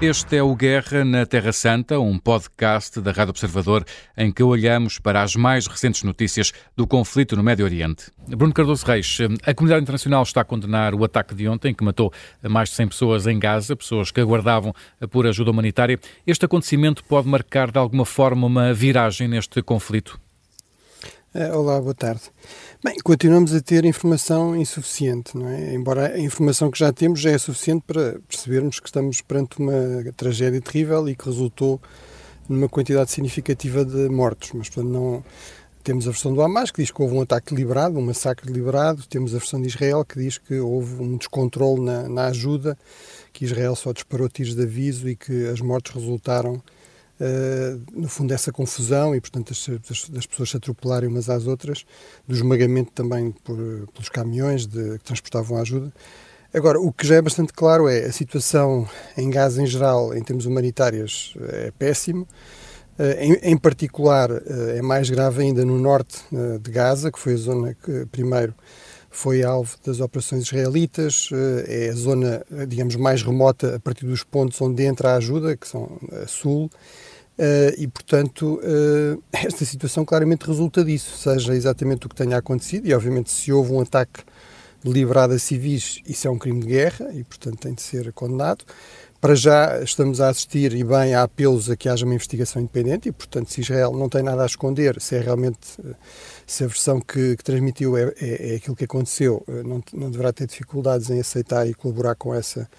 Este é o Guerra na Terra Santa, um podcast da Rádio Observador em que olhamos para as mais recentes notícias do conflito no Médio Oriente. Bruno Cardoso Reis, a comunidade internacional está a condenar o ataque de ontem, que matou mais de 100 pessoas em Gaza, pessoas que aguardavam por ajuda humanitária. Este acontecimento pode marcar de alguma forma uma viragem neste conflito? Eh, olá, boa tarde. Bem, continuamos a ter informação insuficiente, não é? Embora a informação que já temos já é suficiente para percebermos que estamos perante uma tragédia terrível e que resultou numa quantidade significativa de mortos, mas portanto não temos a versão do Hamas que diz que houve um ataque deliberado, um massacre deliberado, temos a versão de Israel que diz que houve um descontrole na, na ajuda, que Israel só disparou tiros de aviso e que as mortes resultaram Uh, no fundo, essa confusão e, portanto, das, das, pessoas se atropelarem umas às outras, do esmagamento também por, pelos caminhões de, que transportavam a ajuda. Agora, o que já é bastante claro é a situação em Gaza, em geral, em termos humanitários, é péssimo. Uh, em, em, particular, é mais grave ainda no norte de Gaza, que foi a zona que, primeiro, foi alvo das operações israelitas, é a zona, digamos, mais remota a partir dos pontos onde entra a ajuda, que são a sul, Uh, e, portanto, esta situação claramente resulta disso, seja exatamente o que tenha acontecido, e obviamente se houve um ataque deliberado a civis, isso é um crime de guerra e, portanto, tem de ser condenado. Para já estamos a assistir, e bem, a apelos a que haja uma investigação independente, e, portanto, se Israel não tem nada a esconder, se é realmente, eh, se a versão que, que transmitiu é, é, é, aquilo que aconteceu, não, não deverá ter dificuldades em aceitar e colaborar com essa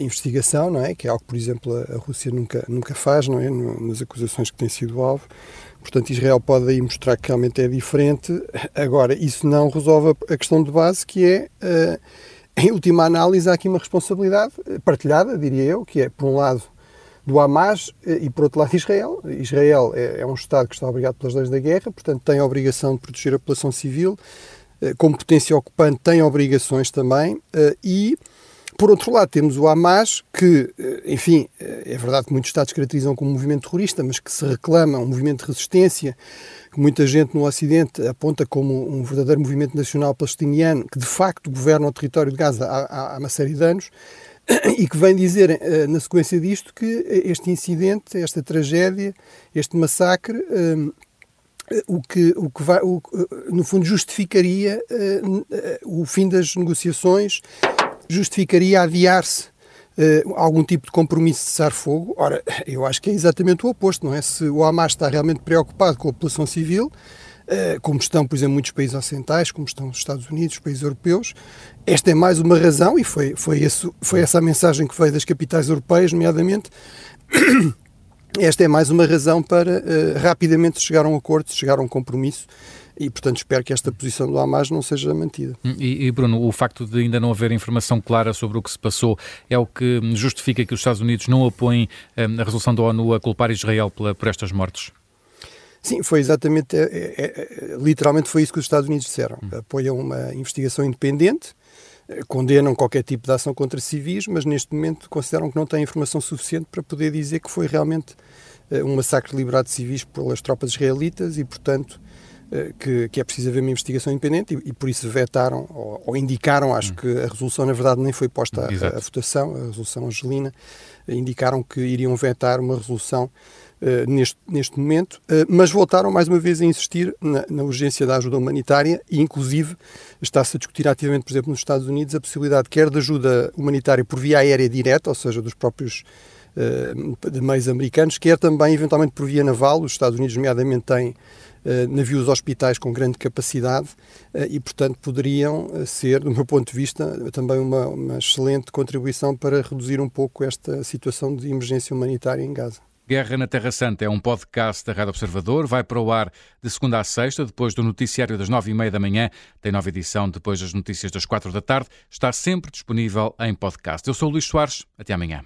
investigação, não é? Que é algo por exemplo, a Rússia nunca, nunca faz, não é? Nas acusações que tem sido alvo. Portanto, Israel pode aí mostrar que realmente é diferente. Agora, isso não resolve a questão de base, que é, uh, em última análise, há aqui uma responsabilidade partilhada, diria eu, que é, por um lado, do Hamas eh, e, por outro lado, Israel. Israel é, é um Estado que está obrigado pelas leis da guerra, portanto, tem a obrigação de proteger a população civil. Uh, como potência ocupante, tem obrigações também. Uh, e por outro lado, temos o Hamas, que, eh, enfim, eh, é verdade que muitos Estados caracterizam como um movimento terrorista, mas que se reclama um movimento de resistência, que muita gente no Ocidente aponta como um verdadeiro movimento nacional palestiniano, que de facto governa o território de Gaza há, há uma série de anos, e que vem dizer, eh, na sequência disto, que este incidente, esta tragédia, este massacre, o que, o que vai, o, no fundo, justificaria o fim das negociações justificaria adiar-se uh, algum tipo de compromisso de cessar-fogo. Ora, eu acho que é exatamente o oposto, não é? Se o Hamas está realmente preocupado com a população civil, uh, como estão, por exemplo, muitos países ocidentais, como estão os Estados Unidos, os países europeus, esta é mais uma razão, e foi, foi, esse, foi essa a mensagem que veio das capitais europeias, nomeadamente. Esta é mais uma razão para uh, rapidamente chegar a um acordo, chegar a um compromisso e, portanto, espero que esta posição do Hamas não seja mantida. Hum, e, e, Bruno, o facto de ainda não haver informação clara sobre o que se passou é o que justifica que os Estados Unidos não apoiem hum, a resolução da ONU a culpar Israel pela, por estas mortes? Sim, foi exatamente, é, é, literalmente foi isso que os Estados Unidos disseram. Hum. Apoiam uma investigação independente, eh, condenam qualquer tipo de ação contra civis, mas neste momento consideram que não têm informação suficiente para poder dizer que foi realmente eh, um massacre deliberado de civis pelas tropas israelitas e, portanto, eh, que, que, é preciso haver uma investigação independente e, e por isso vetaram ou, ou, indicaram, acho hum. que a resolução na verdade nem foi posta a, a, votação, a resolução angelina, indicaram que iriam vetar uma resolução uh, neste, neste momento, uh, mas voltaram mais uma vez a insistir na, na, urgência da ajuda humanitária e inclusive está-se a discutir ativamente, por exemplo, nos Estados Unidos, a possibilidade quer de ajuda humanitária por via aérea direta, ou seja, dos próprios de meios americanos, quer também eventualmente por via naval, os Estados Unidos nomeadamente têm eh, navios hospitais com grande capacidade eh, e, portanto, poderiam eh, ser, do meu ponto de vista, também uma, uma excelente contribuição para reduzir um pouco esta situação de emergência humanitária em Gaza. Guerra na Terra Santa é um podcast da Rádio Observador. Vai para o ar de segunda a sexta, depois do noticiário das nove e meia da manhã. Tem nova edição depois das notícias das quatro da tarde. Está sempre disponível em podcast. Eu sou o Luís Soares. Até amanhã.